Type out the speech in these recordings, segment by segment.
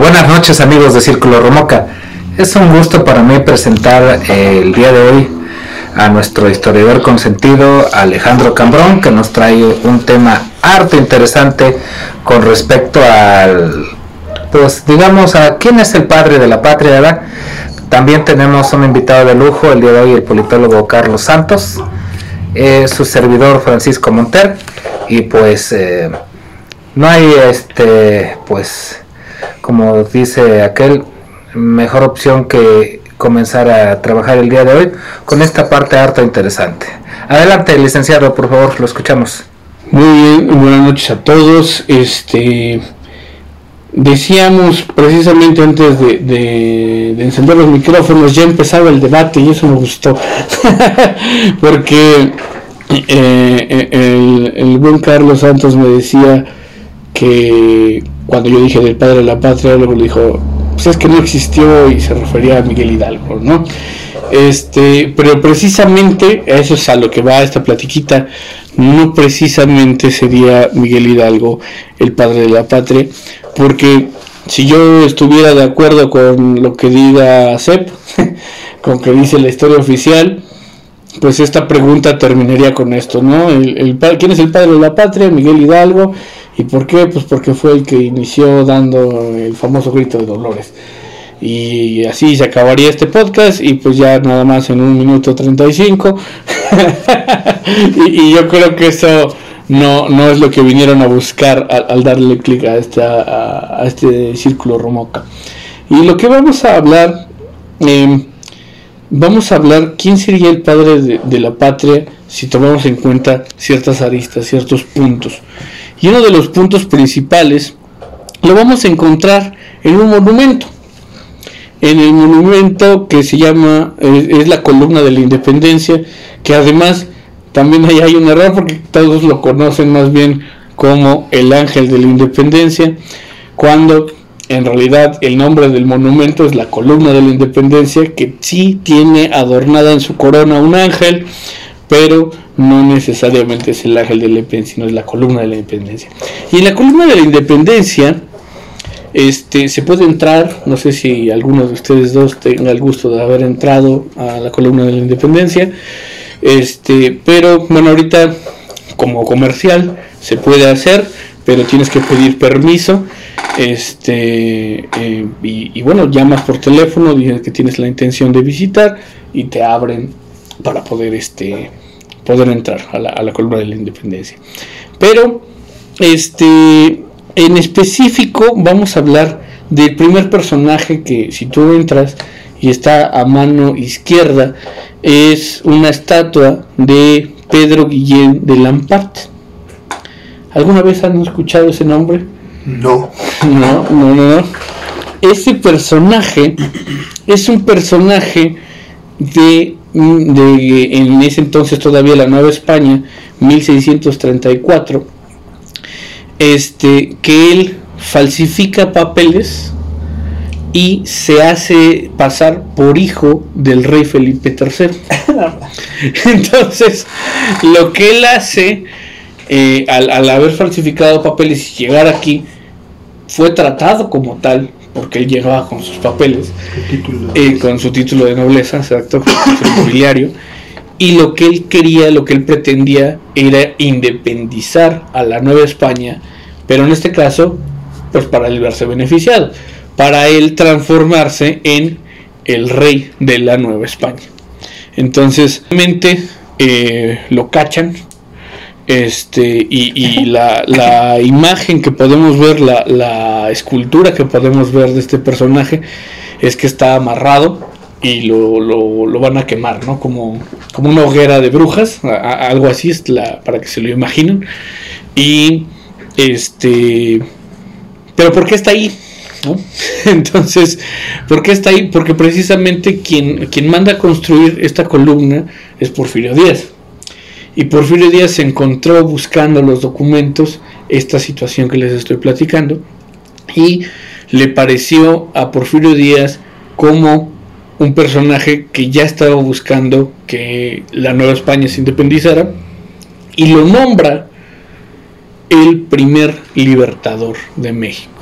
Buenas noches amigos de Círculo Romoca. Es un gusto para mí presentar eh, el día de hoy a nuestro historiador consentido Alejandro Cambrón que nos trae un tema harto interesante con respecto al, pues digamos, a quién es el padre de la patria, ¿verdad? También tenemos un invitado de lujo el día de hoy, el politólogo Carlos Santos, eh, su servidor Francisco Monter y pues eh, no hay este, pues como dice aquel, mejor opción que comenzar a trabajar el día de hoy con esta parte harta interesante. Adelante, licenciado, por favor, lo escuchamos. Muy bien, buenas noches a todos. Este decíamos precisamente antes de, encender los micrófonos, ya empezaba el debate y eso me gustó. Porque eh, el, el buen Carlos Santos me decía que cuando yo dije del padre de la patria, luego le dijo, pues es que no existió y se refería a Miguel Hidalgo, ¿no? Este, pero precisamente eso es a lo que va esta platiquita, no precisamente sería Miguel Hidalgo el padre de la patria, porque si yo estuviera de acuerdo con lo que diga CEP, con que dice la historia oficial, pues esta pregunta terminaría con esto, ¿no? El, ¿Quién es el padre de la patria? Miguel Hidalgo. ¿Y por qué? Pues porque fue el que inició dando el famoso grito de Dolores. Y así se acabaría este podcast y pues ya nada más en un minuto 35. y, y yo creo que eso no, no es lo que vinieron a buscar al, darle clic a, a, este círculo romoca. Y lo que vamos a hablar, em, vamos a hablar quién sería el padre de, de la patria si tomamos en cuenta ciertas aristas, ciertos puntos. Y uno de los puntos principales lo vamos a encontrar en un monumento. En el monumento que se llama, es, la columna de la independencia, que además también ahí hay un error porque todos lo conocen más bien como el ángel de la independencia, cuando en realidad el nombre del monumento es la columna de la independencia, que sí tiene adornada en su corona un ángel, pero no necesariamente es el ángel de la independencia, sino es la columna de la independencia. Y en la columna de la independencia este, se puede entrar, no sé si alguno de ustedes dos tenga el gusto de haber entrado a la columna de la independencia, este, pero bueno, ahorita como comercial se puede hacer, pero tienes que pedir permiso. Este, eh, y, y, bueno, llamas por teléfono, dices que tienes la intención de visitar y te abren para poder este, poder entrar a la, columna de la independencia. Pero, este, en específico, vamos a hablar del primer personaje que, si tú entras y está a mano izquierda, es una estatua de Pedro Guillén de Lampart. ¿Alguna vez han escuchado ese nombre? No. No, no, no. Ese personaje es un personaje de de, en ese entonces todavía la Nueva España, 1634, este, que él falsifica papeles y se hace pasar por hijo del rey Felipe III. Entonces, lo que él hace eh, al, al haber falsificado papeles y llegar aquí, fue tratado como tal porque él llegaba con sus papeles, eh, con su título de nobleza, exacto, nobiliario, y lo que él quería, lo que él pretendía era independizar a la Nueva España, pero en este caso, pues para él verse beneficiado, para él transformarse en el rey de la Nueva España. Entonces, realmente eh, lo cachan, este, y, la, imagen que podemos ver, la, escultura que podemos ver de este personaje, es que está amarrado y lo, van a quemar, ¿no? Como, como una hoguera de brujas, algo así, es la, para que se lo imaginen. Y este. Pero ¿por qué está ahí? Entonces, ¿por qué está ahí? Porque precisamente quien, quien manda a construir esta columna es Porfirio Díaz. Y Porfirio Díaz se encontró buscando los documentos esta situación que les estoy platicando y le pareció a Porfirio Díaz como un personaje que ya estaba buscando que la Nueva España se independizara y lo nombra el primer libertador de México.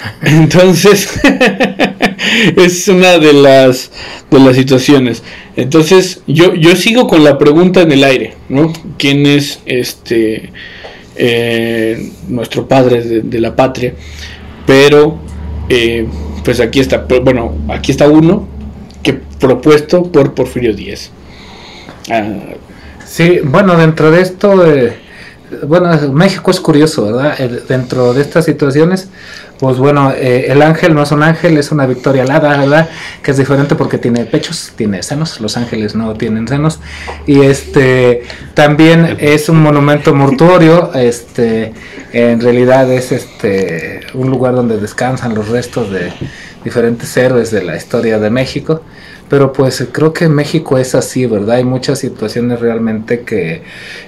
Entonces, es una de las, de las situaciones. Entonces, yo, yo sigo con la pregunta en el aire, ¿no? ¿Quién es este eh, nuestro padre de, la patria? Pero, eh, pues aquí está, bueno, aquí está uno que propuesto por Porfirio Díaz. Ah, sí, bueno, dentro de esto, eh, bueno, México es curioso, ¿verdad? dentro de estas situaciones, pues bueno, eh, el ángel no es un ángel, es una victoria alada, ¿verdad? Que es diferente porque tiene pechos, tiene senos, los ángeles no tienen senos. Y este también es un monumento mortuorio, este en realidad es este un lugar donde descansan los restos de diferentes héroes de la historia de México. Pero pues creo que México es así, ¿verdad? Hay muchas situaciones realmente que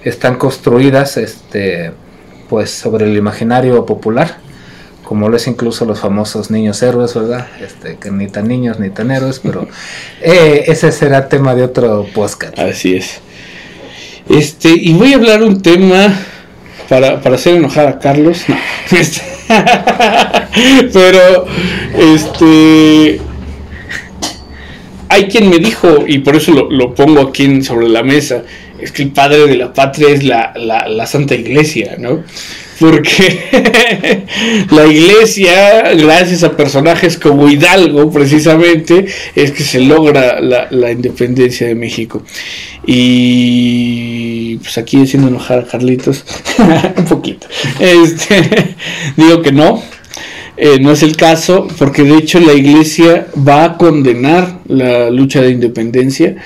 están construidas este pues sobre el imaginario popular como lo es incluso los famosos niños héroes, ¿verdad? Este, que ni tan niños ni tan héroes, pero eh, ese será tema de otro podcast. Así es. Este, y voy a hablar un tema para, para hacer enojar a Carlos. No. Este, pero, este, hay quien me dijo, y por eso lo, pongo aquí sobre la mesa, es que el padre de la patria es la, la, la Santa Iglesia, ¿no? Porque la iglesia, gracias a personajes como Hidalgo, precisamente, es que se logra la, independencia de México. Y pues aquí haciendo enojar a Carlitos, un poquito. Este, digo que no, eh, no es el caso, porque de hecho la iglesia va a condenar la lucha de independencia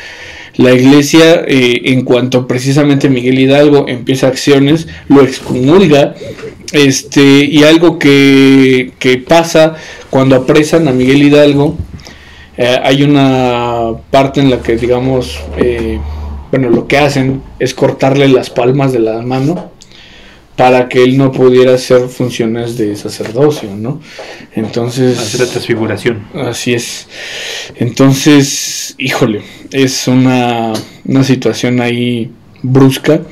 la iglesia, eh, en cuanto precisamente Miguel Hidalgo empieza acciones, lo excomulga. Este, y algo que, pasa cuando apresan a Miguel Hidalgo, eh, hay una parte en la que, digamos, eh, bueno, lo que hacen es cortarle las palmas de la mano para que él no pudiera hacer funciones de sacerdocio, ¿no? Entonces... Hacer la transfiguración. Así es. Entonces, híjole, es una, una situación ahí brusca.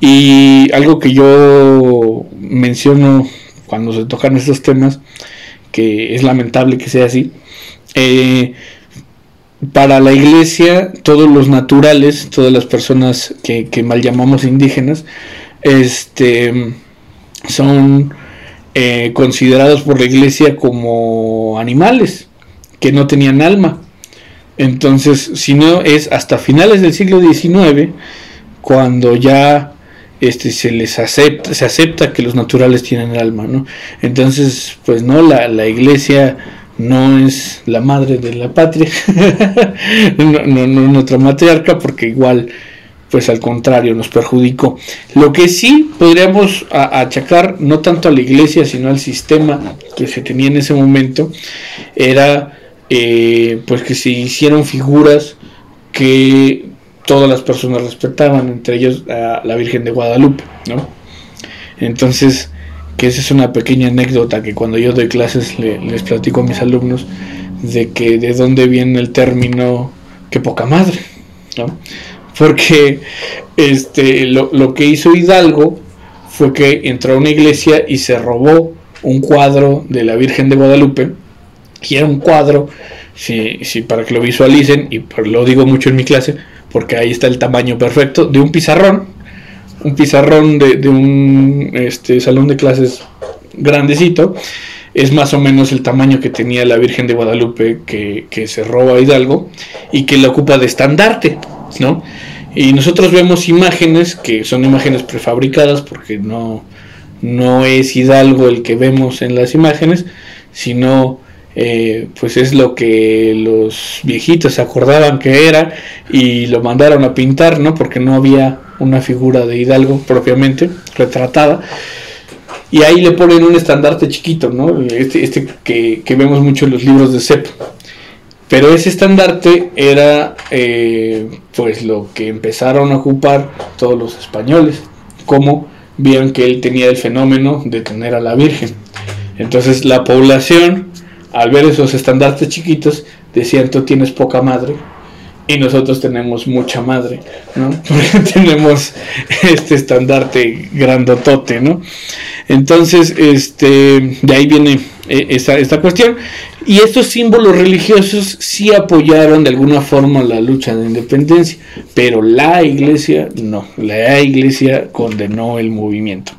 Y algo que yo menciono cuando se tocan estos temas, que es lamentable que sea así, eh, para la iglesia, todos los naturales, todas las personas que, que mal llamamos indígenas, este, son eh, considerados por la iglesia como animales que no tenían alma. Entonces, si no es hasta finales del siglo XIX cuando ya este, se les acepta, se acepta que los naturales tienen alma, ¿no? Entonces, pues no, la, la iglesia no es la madre de la patria, no, no, no, nuestra matriarca, porque igual pues al contrario, nos perjudicó. Lo que sí podríamos achacar, no tanto a la iglesia, sino al sistema que se tenía en ese momento, era eh, pues que se hicieron figuras que todas las personas respetaban, entre ellos a la Virgen de Guadalupe, ¿no? Entonces, que esa es una pequeña anécdota que cuando yo doy clases les platico a mis alumnos de que de dónde viene el término que poca madre, ¿no? Porque este, lo, que hizo Hidalgo fue que entró a una iglesia y se robó un cuadro de la Virgen de Guadalupe. Y era un cuadro, si, si para que lo visualicen, y lo digo mucho en mi clase, porque ahí está el tamaño perfecto, de un pizarrón. Un pizarrón de, un este, salón de clases grandecito. Es más o menos el tamaño que tenía la Virgen de Guadalupe que, que se roba Hidalgo y que la ocupa de estandarte. ¿No? Y nosotros vemos imágenes que son imágenes prefabricadas porque no, no es Hidalgo el que vemos en las imágenes, sino eh, pues es lo que los viejitos se acordaban que era y lo mandaron a pintar, ¿no? Porque no había una figura de Hidalgo propiamente retratada. Y ahí le ponen un estandarte chiquito, ¿no? Este, este que, que vemos mucho en los libros de Sepp. Pero ese estandarte era eh, pues lo que empezaron a ocupar todos los españoles, como vieron que él tenía el fenómeno de tener a la Virgen. Entonces la población, al ver esos estandartes chiquitos, decían, tú tienes poca madre, y nosotros tenemos mucha madre, ¿no? Porque tenemos este estandarte grandotote, ¿no? Entonces, este, de ahí viene eh, esta, esta cuestión. Y estos símbolos religiosos sí apoyaron de alguna forma la lucha de independencia, pero la iglesia no, la iglesia condenó el movimiento.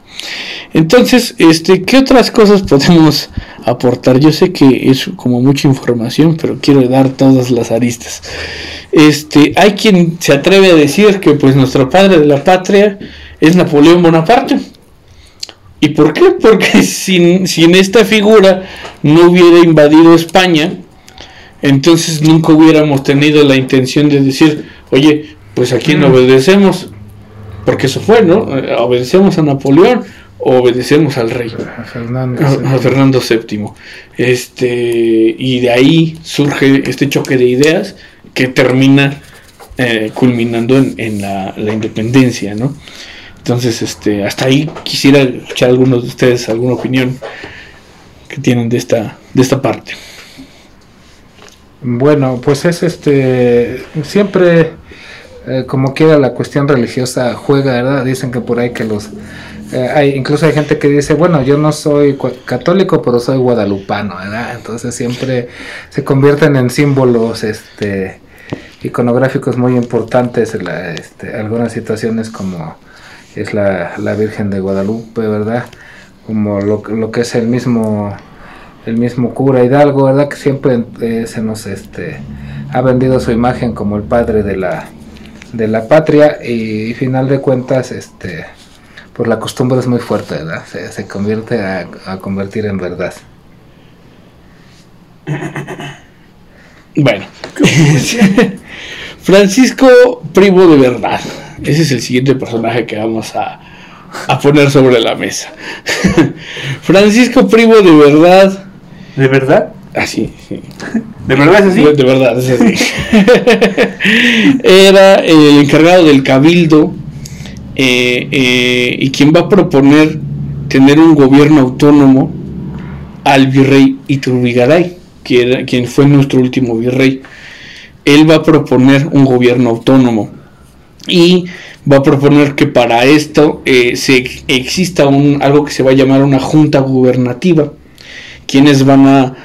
Entonces, este, ¿qué otras cosas podemos aportar? Yo sé que es como mucha información, pero quiero dar todas las aristas. Este, hay quien se atreve a decir que pues nuestro padre de la patria es Napoleón Bonaparte. ¿Y por qué? Porque sin, sin esta figura no hubiera invadido España, entonces nunca hubiéramos tenido la intención de decir, oye, pues a quién mm. obedecemos, porque eso fue, ¿no? Obedecemos a Napoleón o obedecemos al rey, a Fernando, VII. Este, y de ahí surge este choque de ideas que termina eh, culminando en, la, la, independencia, ¿no? Entonces, este, hasta ahí quisiera escuchar algunos de ustedes alguna opinión que tienen de esta, de esta parte. Bueno, pues es este, siempre eh, como quiera la cuestión religiosa juega, ¿verdad? Dicen que por ahí que los eh, hay, incluso hay gente que dice, bueno, yo no soy católico, pero soy guadalupano, ¿verdad? Entonces siempre se convierten en símbolos este, iconográficos muy importantes en este, algunas situaciones como es la, la Virgen de Guadalupe, ¿verdad? Como lo, lo, que es el mismo el mismo cura Hidalgo, ¿verdad? Que siempre eh, se nos este, ha vendido su imagen como el padre de la, de la patria y, final de cuentas, este, pues la costumbre es muy fuerte, ¿verdad? Se, se convierte a, a convertir en verdad. Bueno, Francisco Primo de Verdad. Ese es el siguiente personaje que vamos a, poner sobre la mesa. Francisco Primo de Verdad. ¿De verdad? Así, ah, sí. ¿De verdad es así? De, verdad es así. Era el encargado del cabildo eh, eh, y quien va a proponer tener un gobierno autónomo al virrey Iturbigaray, quien fue nuestro último virrey. Él va a proponer un gobierno autónomo y va a proponer que para esto eh, se exista un, algo que se va a llamar una junta gubernativa, quienes van a,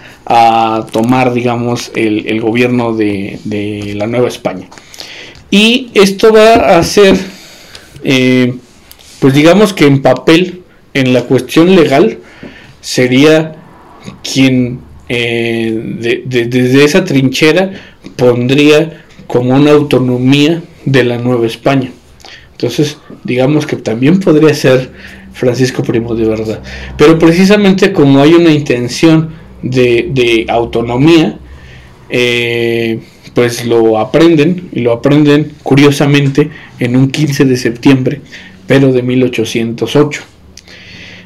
tomar, digamos, el, gobierno de, la Nueva España. Y esto va a ser, eh, pues digamos que en papel, en la cuestión legal, sería quien eh, desde esa trinchera pondría como una autonomía de la Nueva España. Entonces, digamos que también podría ser Francisco Primo de verdad. Pero precisamente como hay una intención de, autonomía, eh, pues lo aprenden y lo aprenden curiosamente en un 15 de septiembre, pero de 1808.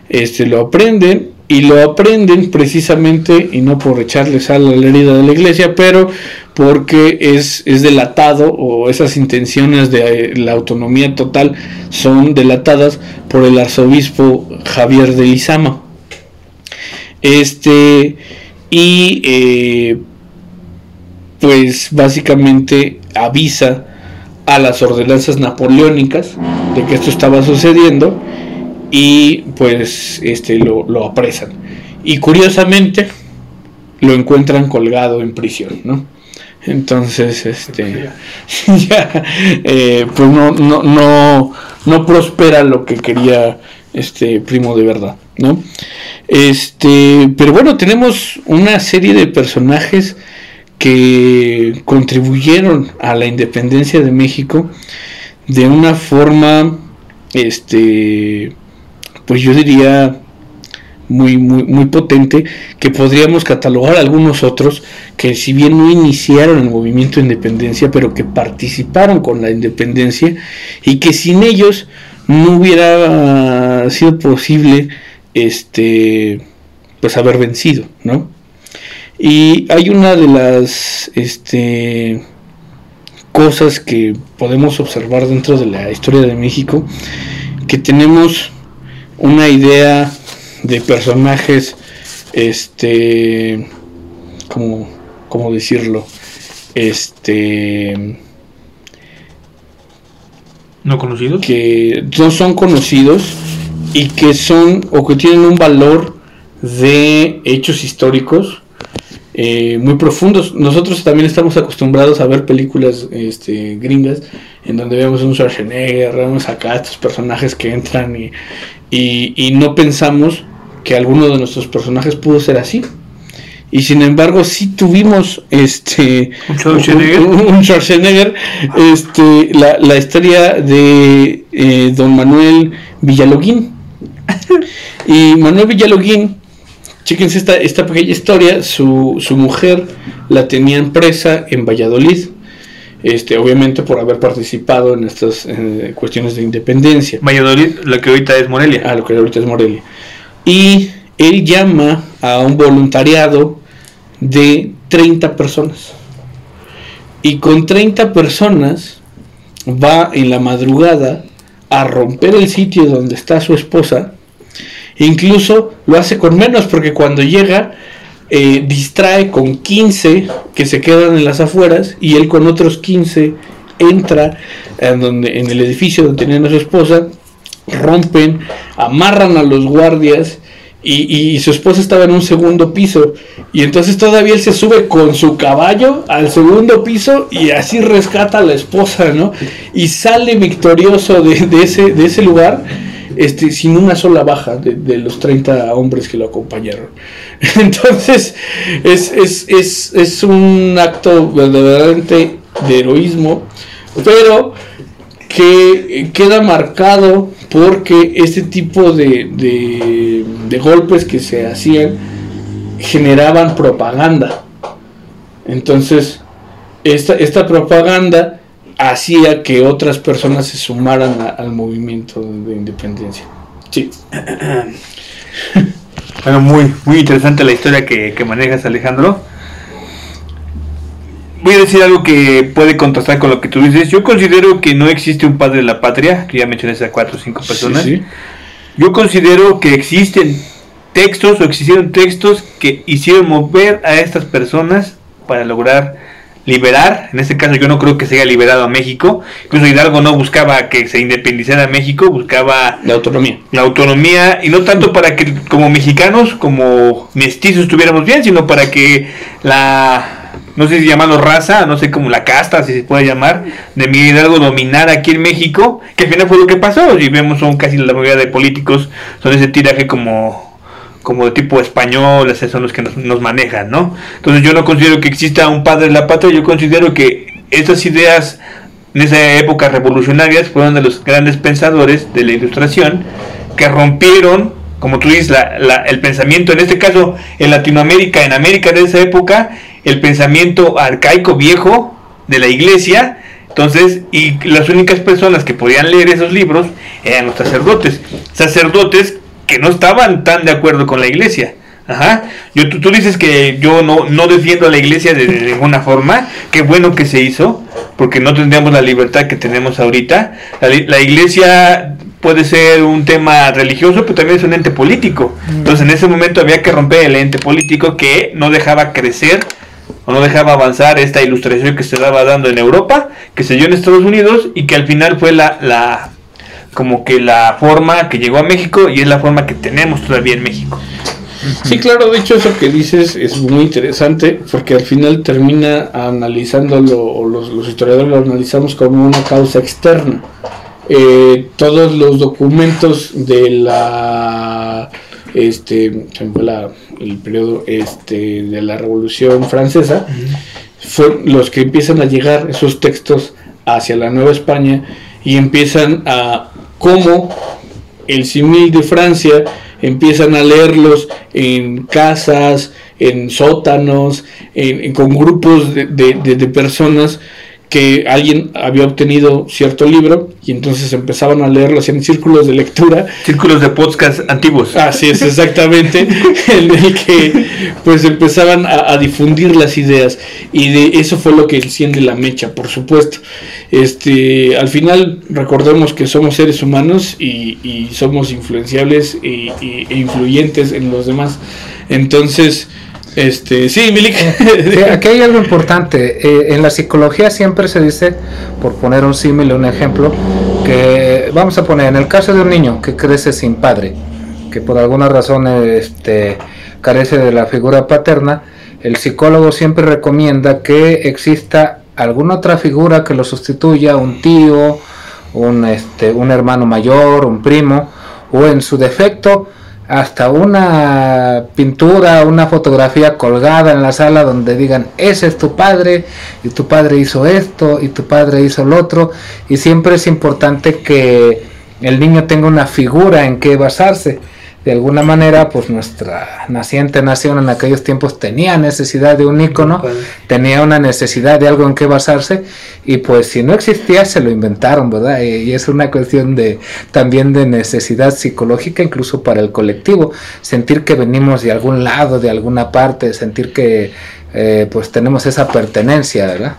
Este lo aprenden y lo aprenden precisamente, y no por echarle a la herida de la iglesia, pero porque es, es delatado o esas intenciones de eh, la autonomía total son delatadas por el arzobispo Javier de Lizama. Este, y eh, pues básicamente avisa a las ordenanzas napoleónicas de que esto estaba sucediendo y pues este lo, lo apresan. Y curiosamente lo encuentran colgado en prisión, ¿no? Entonces, este, ya, eh, pues no, no, no, no prospera lo que quería este primo de verdad, ¿no? Este, pero bueno, tenemos una serie de personajes que contribuyeron a la independencia de México de una forma, este, pues yo diría muy, muy, muy potente que podríamos catalogar algunos otros que si bien no iniciaron el movimiento de independencia, pero que participaron con la independencia y que sin ellos no hubiera sido posible este pues haber vencido, ¿no? Y hay una de las este cosas que podemos observar dentro de la historia de México que tenemos una idea de personajes, este, como, decirlo? este no conocidos que no son conocidos y que son o que tienen un valor de hechos históricos eh, muy profundos. Nosotros también estamos acostumbrados a ver películas este, gringas en donde vemos un Schwarzenegger, vemos acá estos personajes que entran y, y, no pensamos que alguno de nuestros personajes pudo ser así. Y sin embargo, sí tuvimos este un Schwarzenegger, un, Schwarzenegger este, la, la historia de eh, don Manuel Villaloguín. y Manuel Villaloguín Chéquense esta, esta pequeña historia. Su, su mujer la tenía presa en Valladolid. Este, obviamente por haber participado en estas cuestiones de independencia. Valladolid, lo que ahorita es Morelia. Ah, lo que ahorita es Morelia. Y él llama a un voluntariado de 30 personas. Y con 30 personas va en la madrugada a romper el sitio donde está su esposa Incluso lo hace con menos porque cuando llega eh, distrae con 15 que se quedan en las afueras y él con otros 15 entra en, donde, en el edificio donde tenían a su esposa, rompen, amarran a los guardias y, su esposa estaba en un segundo piso y entonces todavía él se sube con su caballo al segundo piso y así rescata a la esposa, ¿no? Y sale victorioso de, ese, de ese lugar este, sin una sola baja de, los 30 hombres que lo acompañaron. Entonces, es, un acto verdaderamente de heroísmo, pero que queda marcado porque este tipo de, de golpes que se hacían generaban propaganda. Entonces, esta, esta propaganda hacía que otras personas se sumaran al movimiento de independencia. Sí. bueno, muy, muy interesante la historia que, manejas, Alejandro. Voy a decir algo que puede contrastar con lo que tú dices. Yo considero que no existe un padre de la patria, que ya mencioné a cuatro o cinco personas. Yo considero que existen textos o existieron textos que hicieron mover a estas personas para lograr liberar, en este caso yo no creo que se haya liberado a México, incluso Hidalgo no buscaba que se independizara México, buscaba la autonomía. La autonomía, y no tanto para que como mexicanos, como mestizos estuviéramos bien, sino para que la, no sé si llamarlo raza, no sé cómo la casta, si se puede llamar, de Miguel Hidalgo dominar aquí en México, que al final fue lo que pasó, y vemos son casi la mayoría de políticos, son ese tiraje como como de tipo español, esos son los que nos, manejan, ¿no? Entonces yo no considero que exista un padre de la patria, yo considero que estas ideas en esa época revolucionarias fueron de los grandes pensadores de la ilustración que rompieron, como tú dices, el pensamiento, en este caso en Latinoamérica, en América de esa época, el pensamiento arcaico viejo de la iglesia, entonces, y las únicas personas que podían leer esos libros eran los sacerdotes. Sacerdotes que no estaban tan de acuerdo con la iglesia. Ajá. Yo, tú, dices que yo no, no defiendo a la iglesia de, ninguna forma. Qué bueno que se hizo, porque no tendríamos la libertad que tenemos ahorita. La, iglesia puede ser un tema religioso, pero también es un ente político. Entonces en ese momento había que romper el ente político que no dejaba crecer o no dejaba avanzar esta ilustración que se estaba dando en Europa, que se dio en Estados Unidos y que al final fue la, la como que la forma que llegó a México y es la forma que tenemos todavía en México. Sí, claro, de hecho eso que dices es muy interesante porque al final termina analizándolo, o los, historiadores lo analizamos como una causa externa. Eh, todos los documentos de la este el periodo este de la revolución francesa fueron los que empiezan a llegar esos textos hacia la Nueva España y empiezan a cómo el simil de Francia empiezan a leerlos en casas, en sótanos, en, con grupos de, de personas que alguien había obtenido cierto libro y entonces empezaban a leerlo, hacían círculos de lectura. Círculos de podcast antiguos. Así es, exactamente, en el que pues empezaban a, difundir las ideas y de eso fue lo que enciende la mecha, por supuesto. Este, al final recordemos que somos seres humanos y, somos influenciables e influyentes en los demás. Entonces, Este, sí, Milik. Sí, aquí hay algo importante. Eh, en la psicología siempre se dice, por poner un símil, un ejemplo, que vamos a poner en el caso de un niño que crece sin padre, que por alguna razón este, carece de la figura paterna, el psicólogo siempre recomienda que exista alguna otra figura que lo sustituya, un tío, un, este, un hermano mayor, un primo, o en su defecto, hasta una pintura, una fotografía colgada en la sala donde digan, ese es tu padre, y tu padre hizo esto, y tu padre hizo lo otro, y siempre es importante que el niño tenga una figura en que basarse de alguna manera, pues nuestra naciente nación en aquellos tiempos tenía necesidad de un ícono, tenía una necesidad de algo en que basarse, y pues si no existía se lo inventaron, ¿verdad? Y, es una cuestión de también de necesidad psicológica, incluso para el colectivo, sentir que venimos de algún lado, de alguna parte, sentir que eh, pues tenemos esa pertenencia, ¿verdad?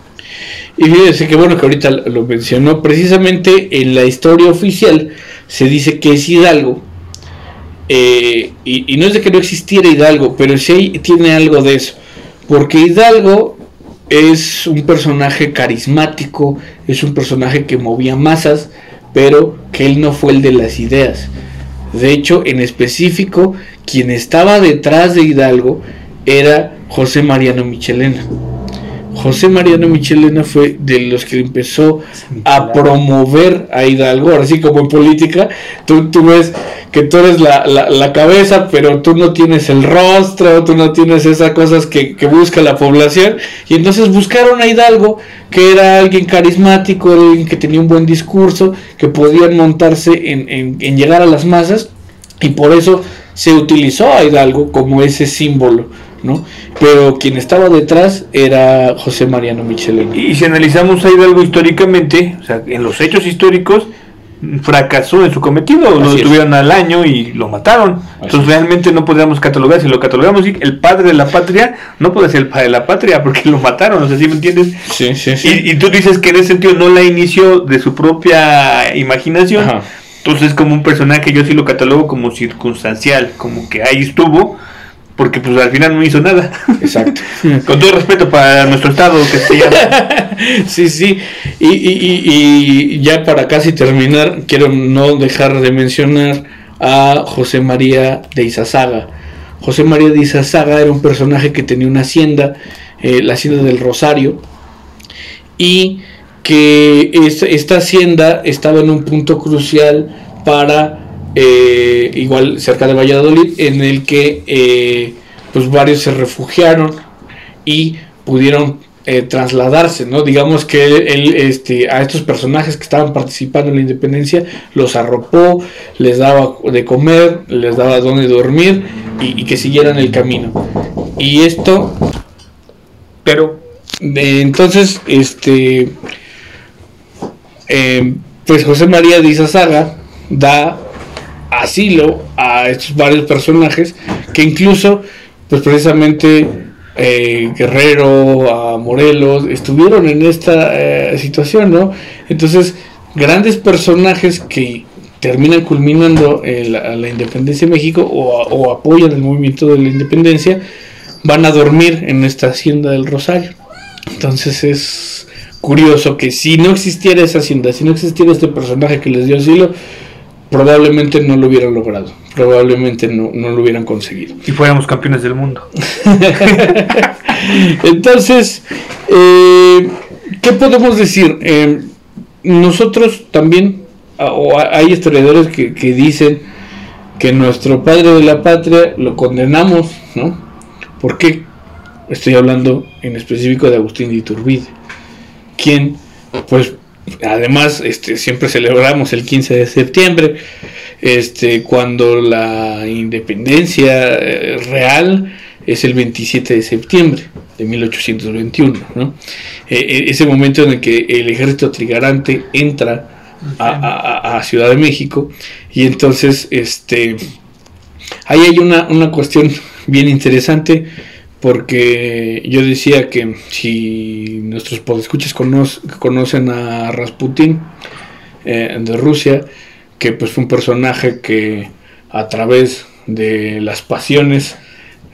Y fíjense que bueno que ahorita lo mencionó, precisamente en la historia oficial se dice que es Hidalgo eh, y, no es de que no existiera Hidalgo, pero sí tiene algo de eso. Porque Hidalgo es un personaje carismático, es un personaje que movía masas, pero que él no fue el de las ideas. De hecho, en específico, quien estaba detrás de Hidalgo era José Mariano Michelena. José Mariano Michelena fue de los que empezó a promover a Hidalgo, así como en política, tú, tú ves que tú eres la, la, cabeza, pero tú no tienes el rostro, tú no tienes esas cosas que, busca la población, y entonces buscaron a Hidalgo, que era alguien carismático, alguien que tenía un buen discurso, que podían montarse en, en, en llegar a las masas, y por eso se utilizó a Hidalgo como ese símbolo ¿no? Pero quien estaba detrás era José Mariano Michelena. Y si analizamos a Hidalgo históricamente, o sea, en los hechos históricos, fracasó en su cometido, lo detuvieron al año y lo mataron. Entonces realmente no podríamos catalogar, si lo catalogamos, el padre de la patria no puede ser el padre de la patria porque lo mataron, no sé si me entiendes. Sí, sí, sí. Y, tú dices que en ese sentido no la inició de su propia imaginación. Entonces como un personaje yo sí lo catalogo como circunstancial, como que ahí estuvo, porque pues al final no hizo nada. Exacto. Con todo respeto para nuestro estado que se llama. sí, sí. Y, y, y, ya para casi terminar, quiero no dejar de mencionar a José María de Izazaga. José María de Izazaga era un personaje que tenía una hacienda, eh, la hacienda del Rosario, y que esta hacienda estaba en un punto crucial para eh, igual cerca de Valladolid, en el que eh, pues varios se refugiaron y pudieron eh, trasladarse, ¿no? Digamos que él, este, a estos personajes que estaban participando en la independencia los arropó, les daba de comer, les daba donde dormir y, que siguieran el camino. Y esto, pero entonces, este, pues José María de Izazaga da asilo a estos varios personajes que incluso, pues precisamente eh, Guerrero, a Morelos, estuvieron en esta eh, situación, ¿no? Entonces, grandes personajes que terminan culminando la, independencia de México o, o, apoyan el movimiento de la independencia, van a dormir en esta hacienda del Rosario. Entonces es curioso que si no existiera esa hacienda, si no existiera este personaje que les dio asilo, probablemente no lo hubieran logrado, probablemente no, lo hubieran conseguido. Y fuéramos campeones del mundo. Entonces, eh, ¿qué podemos decir? Eh, nosotros también, o hay historiadores que, que, dicen que nuestro padre de la patria lo condenamos, ¿no? ¿Por qué? Estoy hablando en específico de Agustín de Iturbide, quien, pues, Además, este, siempre celebramos el 15 de septiembre, este, cuando la independencia eh, real es el 27 de septiembre de 1821. ¿no? E, e, ese momento en el que el ejército trigarante entra a, Ciudad de México y entonces este, ahí hay una, una cuestión bien interesante porque yo decía que si nuestros podescuchas conocen a Rasputin eh, de Rusia, que pues fue un personaje que a través de las pasiones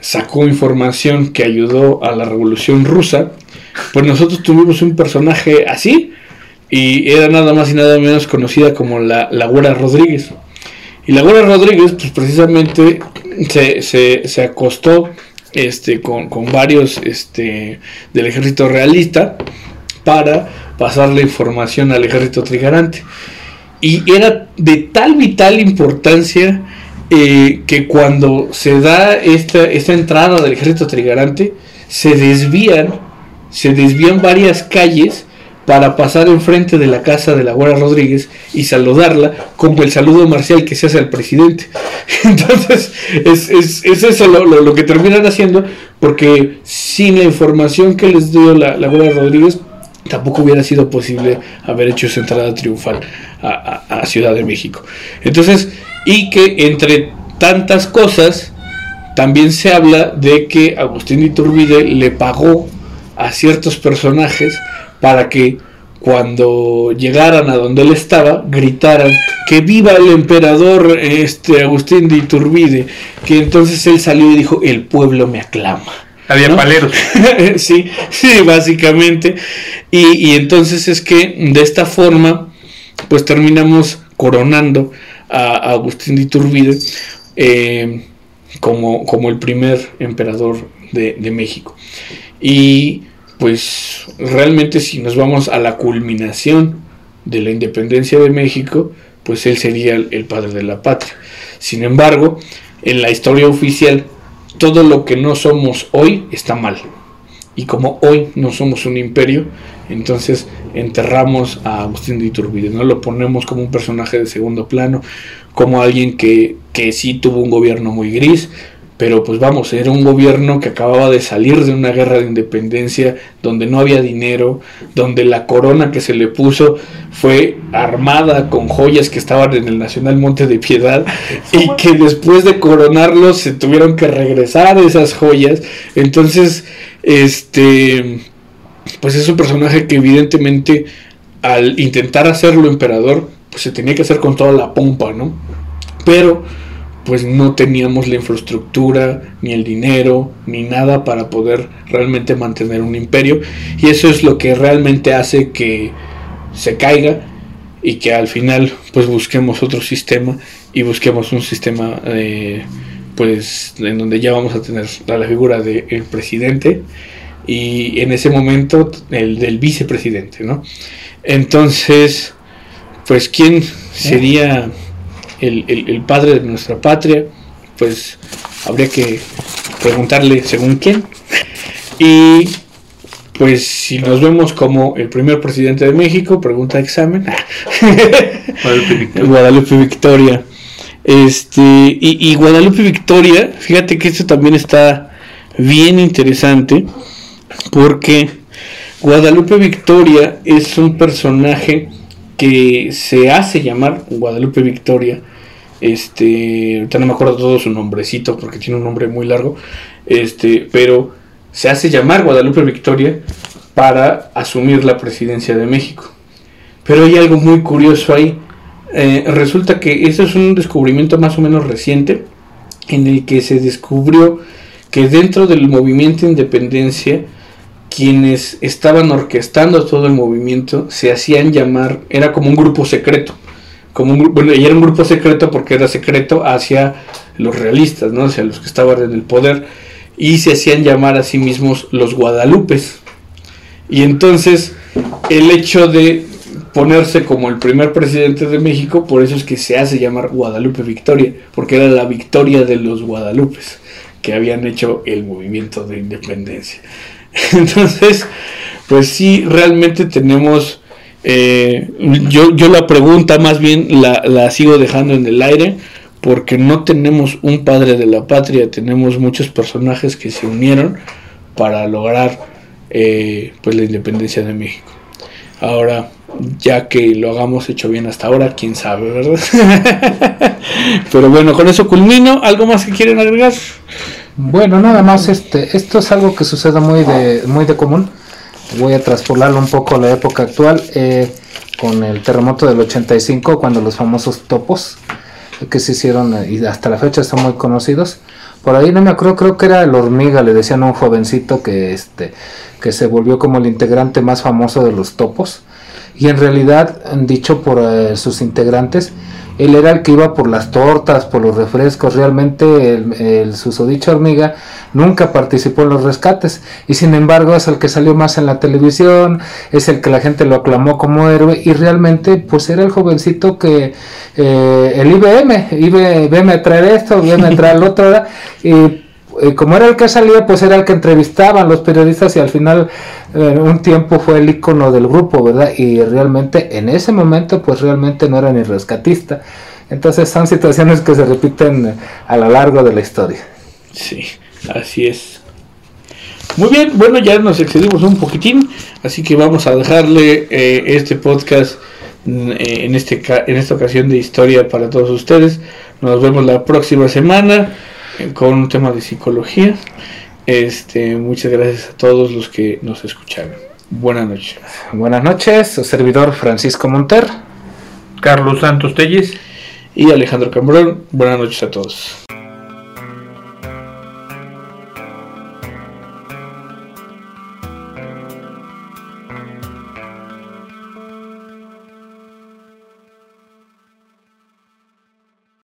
sacó información que ayudó a la revolución rusa, pues nosotros tuvimos un personaje así y era nada más y nada menos conocida como la, la Rodríguez. Y la Rodríguez, pues precisamente se, se, se acostó este, con, con, varios este, del ejército realista para pasarle información al ejército trigarante. Y era de tal vital importancia eh, que cuando se da esta, esta entrada del ejército trigarante, se desvían, se desvían varias calles para pasar enfrente de la casa de la Guardia Rodríguez y saludarla como el saludo marcial que se hace al presidente. Entonces, es, es, es eso lo, lo, que terminan haciendo, porque sin la información que les dio la, la Rodríguez, tampoco hubiera sido posible haber hecho esa entrada triunfal a, a, a Ciudad de México. Entonces, y que entre tantas cosas, también se habla de que Agustín de Iturbide le pagó a ciertos personajes para que cuando llegaran a donde él estaba, gritaran que viva el emperador este Agustín de Iturbide, que entonces él salió y dijo, el pueblo me aclama. Había ¿no? paleros. sí, sí, básicamente. Y, y, entonces es que de esta forma, pues terminamos coronando a, a Agustín de Iturbide eh, como, como el primer emperador de, de México. Y pues realmente si nos vamos a la culminación de la independencia de México, pues él sería el, padre de la patria. Sin embargo, en la historia oficial, todo lo que no somos hoy está mal. Y como hoy no somos un imperio, entonces enterramos a Agustín de Iturbide, no lo ponemos como un personaje de segundo plano, como alguien que, que sí tuvo un gobierno muy gris, pero pues vamos, era un gobierno que acababa de salir de una guerra de independencia donde no había dinero, donde la corona que se le puso fue armada con joyas que estaban en el Nacional Monte de Piedad y que después de coronarlos se tuvieron que regresar esas joyas. Entonces, este, pues es un personaje que evidentemente al intentar hacerlo emperador, pues se tenía que hacer con toda la pompa, ¿no? Pero pues no teníamos la infraestructura, ni el dinero, ni nada para poder realmente mantener un imperio. Y eso es lo que realmente hace que se caiga y que al final pues busquemos otro sistema y busquemos un sistema eh, pues en donde ya vamos a tener la figura del de presidente y en ese momento el del vicepresidente, ¿no? Entonces, pues quién sería el, el, el, padre de nuestra patria, pues habría que preguntarle según quién. Y pues si nos vemos como el primer presidente de México, pregunta de examen. Guadalupe Victoria. Guadalupe Victoria. Este, y, y, Guadalupe Victoria, fíjate que esto también está bien interesante, porque Guadalupe Victoria es un personaje que se hace llamar Guadalupe Victoria este, ahorita no me acuerdo todo su nombrecito porque tiene un nombre muy largo, este, pero se hace llamar Guadalupe Victoria para asumir la presidencia de México. Pero hay algo muy curioso ahí. Eh, resulta que eso es un descubrimiento más o menos reciente en el que se descubrió que dentro del movimiento de independencia quienes estaban orquestando todo el movimiento se hacían llamar, era como un grupo secreto bueno, y era un grupo secreto porque era secreto hacia los realistas, ¿no? hacia los que estaban en el poder, y se hacían llamar a sí mismos los Guadalupes. Y entonces el hecho de ponerse como el primer presidente de México, por eso es que se hace llamar Guadalupe Victoria, porque era la victoria de los Guadalupes que habían hecho el movimiento de independencia. Entonces, pues sí, realmente tenemos eh, yo, yo la pregunta más bien la, la, sigo dejando en el aire porque no tenemos un padre de la patria, tenemos muchos personajes que se unieron para lograr eh, pues la independencia de México. Ahora, ya que lo hagamos hecho bien hasta ahora, quién sabe, ¿verdad? Pero bueno, con eso culmino. ¿Algo más que quieren agregar? Bueno, nada más, este, esto es algo que sucede muy de, muy de común voy a traspolarlo un poco a la época actual eh, con el terremoto del 85 cuando los famosos topos que se hicieron y hasta la fecha son muy conocidos por ahí no me acuerdo, creo que era el hormiga, le decían a un jovencito que este que se volvió como el integrante más famoso de los topos. Y en realidad, dicho por eh, sus integrantes, él era el que iba por las tortas, por los refrescos. Realmente el, el susodicho hormiga nunca participó en los rescates. Y sin embargo es el que salió más en la televisión, es el que la gente lo aclamó como héroe. Y realmente pues era el jovencito que eh, el IBM, IBM traer esto, IBM traer lo otro. Y eh, como era el que salía, pues era el que entrevistaban los periodistas y al final eh, un tiempo fue el icono del grupo, ¿verdad? Y realmente en ese momento, pues realmente no era ni rescatista. Entonces son situaciones que se repiten eh, a lo largo de la historia. Sí, así es. Muy bien, bueno, ya nos excedimos un poquitín, así que vamos a dejarle este podcast en, este, en esta ocasión de historia para todos ustedes. Nos vemos la próxima semana con un tema de psicología. Este, muchas gracias a todos los que nos escucharon. Buenas noches. Buenas noches, su servidor Francisco Monter, Carlos Santos Telles y Alejandro Cambrón. Buenas noches a todos.